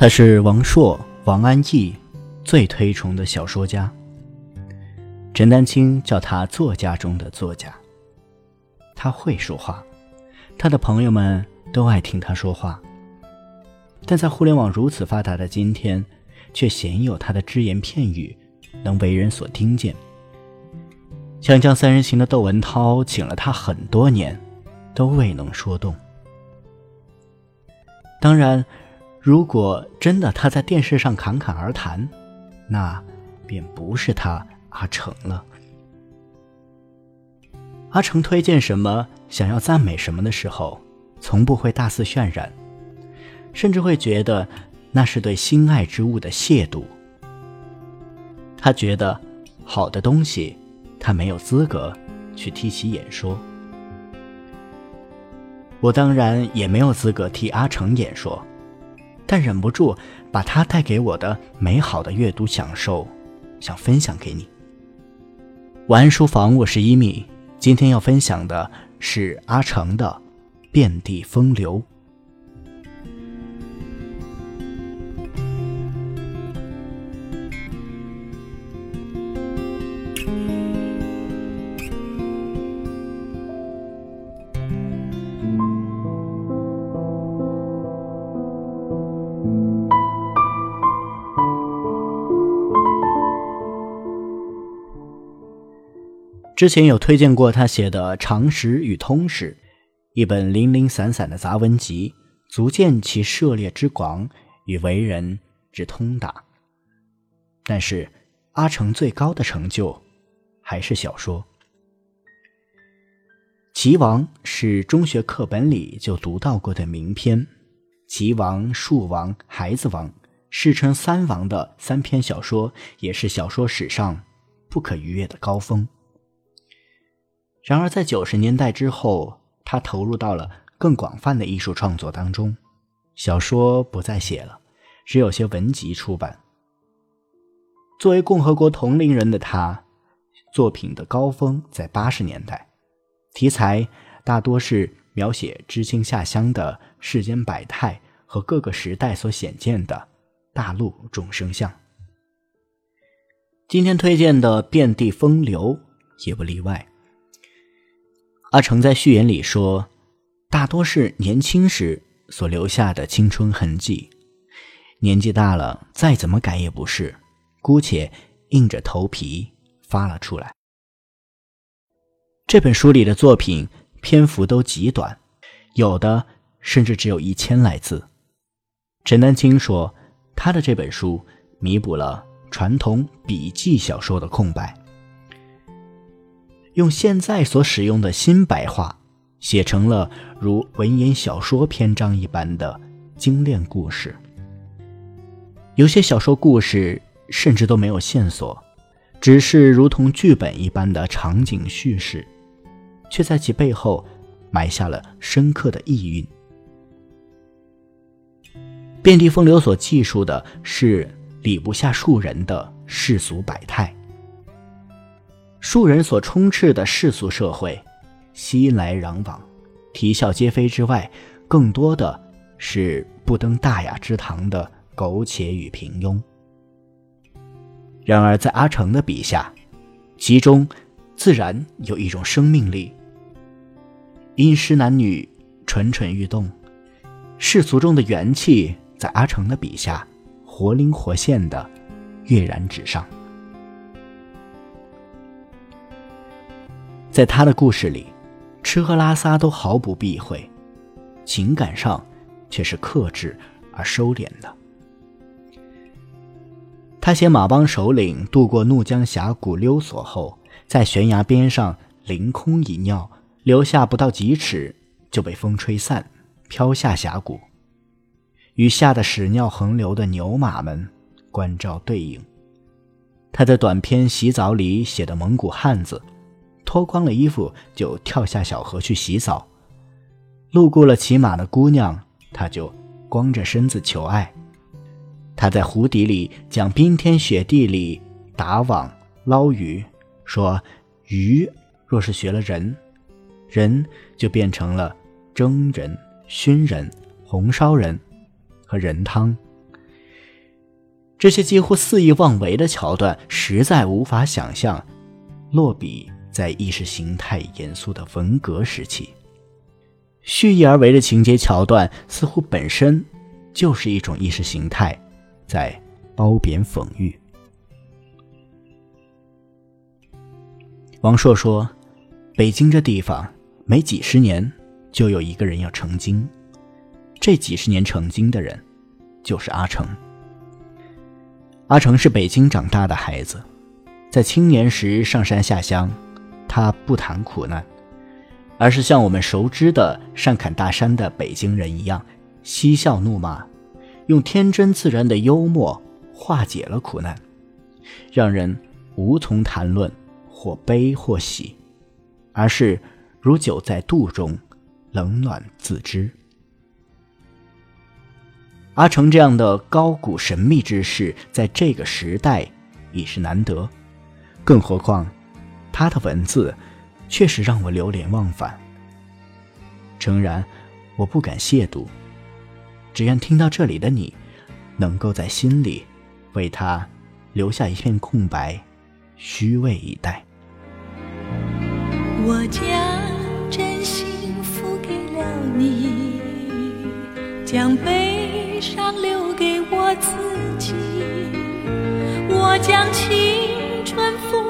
他是王朔、王安忆最推崇的小说家。陈丹青叫他作家中的作家。他会说话，他的朋友们都爱听他说话。但在互联网如此发达的今天，却鲜有他的只言片语能为人所听见。《锵锵三人行》的窦文涛请了他很多年，都未能说动。当然，如果真的他在电视上侃侃而谈，那便不是他阿成了。阿成推荐什么，想要赞美什么的时候，从不会大肆渲染，甚至会觉得那是对心爱之物的亵渎。他觉得好的东西。他没有资格去替其演说，我当然也没有资格替阿成演说，但忍不住把他带给我的美好的阅读享受，想分享给你。晚安书房，我是一米，今天要分享的是阿成的《遍地风流》。之前有推荐过他写的《常识与通史》，一本零零散散的杂文集，足见其涉猎之广与为人之通达。但是，阿成最高的成就还是小说。齐王是中学课本里就读到过的名篇，齐王、树王、孩子王，世称三王的三篇小说，也是小说史上不可逾越的高峰。然而，在九十年代之后，他投入到了更广泛的艺术创作当中，小说不再写了，只有些文集出版。作为共和国同龄人的他，作品的高峰在八十年代，题材大多是描写知青下乡的世间百态和各个时代所显见的大陆众生相。今天推荐的《遍地风流》也不例外。阿成在序言里说：“大多是年轻时所留下的青春痕迹，年纪大了再怎么改也不是，姑且硬着头皮发了出来。”这本书里的作品篇幅都极短，有的甚至只有一千来字。陈丹青说：“他的这本书弥补了传统笔记小说的空白。”用现在所使用的新白话，写成了如文言小说篇章一般的精炼故事。有些小说故事甚至都没有线索，只是如同剧本一般的场景叙事，却在其背后埋下了深刻的意蕴。《遍地风流》所记述的是礼不下庶人的世俗百态。庶人所充斥的世俗社会，熙来攘往，啼笑皆非之外，更多的是不登大雅之堂的苟且与平庸。然而，在阿成的笔下，其中自然有一种生命力。阴湿男女蠢蠢欲动，世俗中的元气，在阿成的笔下活灵活现的跃然纸上。在他的故事里，吃喝拉撒都毫不避讳，情感上却是克制而收敛的。他写马帮首领渡过怒江峡谷溜索后，在悬崖边上凌空一尿，留下不到几尺就被风吹散，飘下峡谷，与吓得屎尿横流的牛马们关照对应。他在短篇《洗澡》里写的蒙古汉子。脱光了衣服就跳下小河去洗澡，路过了骑马的姑娘，他就光着身子求爱。他在湖底里讲冰天雪地里打网捞鱼，说鱼若是学了人，人就变成了蒸人、熏人、红烧人和人汤，这些几乎肆意妄为的桥段，实在无法想象落笔在意识形态严肃的文革时期。蓄意而为的情节桥段，似乎本身就是一种意识形态在褒贬讽喻。王朔说：“北京这地方，每几十年就有一个人要成精，这几十年成精的人，就是阿成。阿成是北京长大的孩子，在青年时上山下乡，他不谈苦难。”而是像我们熟知的善砍大山的北京人一样，嬉笑怒骂，用天真自然的幽默化解了苦难，让人无从谈论或悲或喜，而是如酒在肚中，冷暖自知。阿成这样的高古神秘之士，在这个时代已是难得，更何况他的文字。确实让我流连忘返。诚然，我不敢亵渎，只愿听到这里的你，能够在心里为他留下一片空白，虚位以待。我将真心付给了你，将悲伤留给我自己，我将青春付。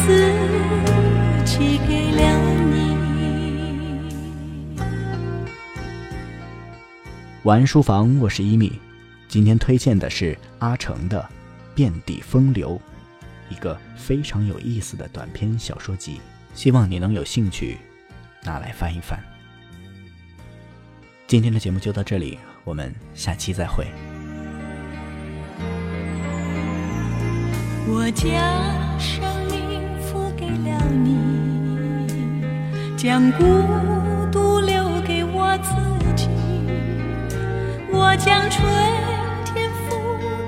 却将自。晚安书房，我是一米。今天推荐的是阿成的《遍地风流》，一个非常有意思的短篇小说集，希望你能有兴趣拿来翻一翻。今天的节目就到这里，我们下期再会。我将生命付给了你，将孤独留给我自己。我将春天付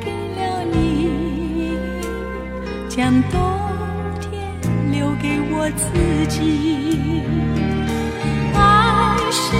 给了你，将冬天留给我自己。爱是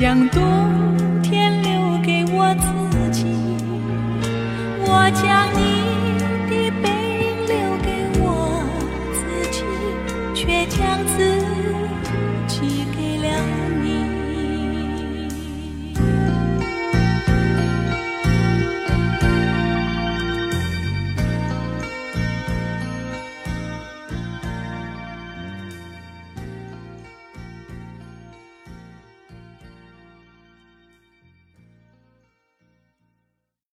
将冬天留给我自己。我将你。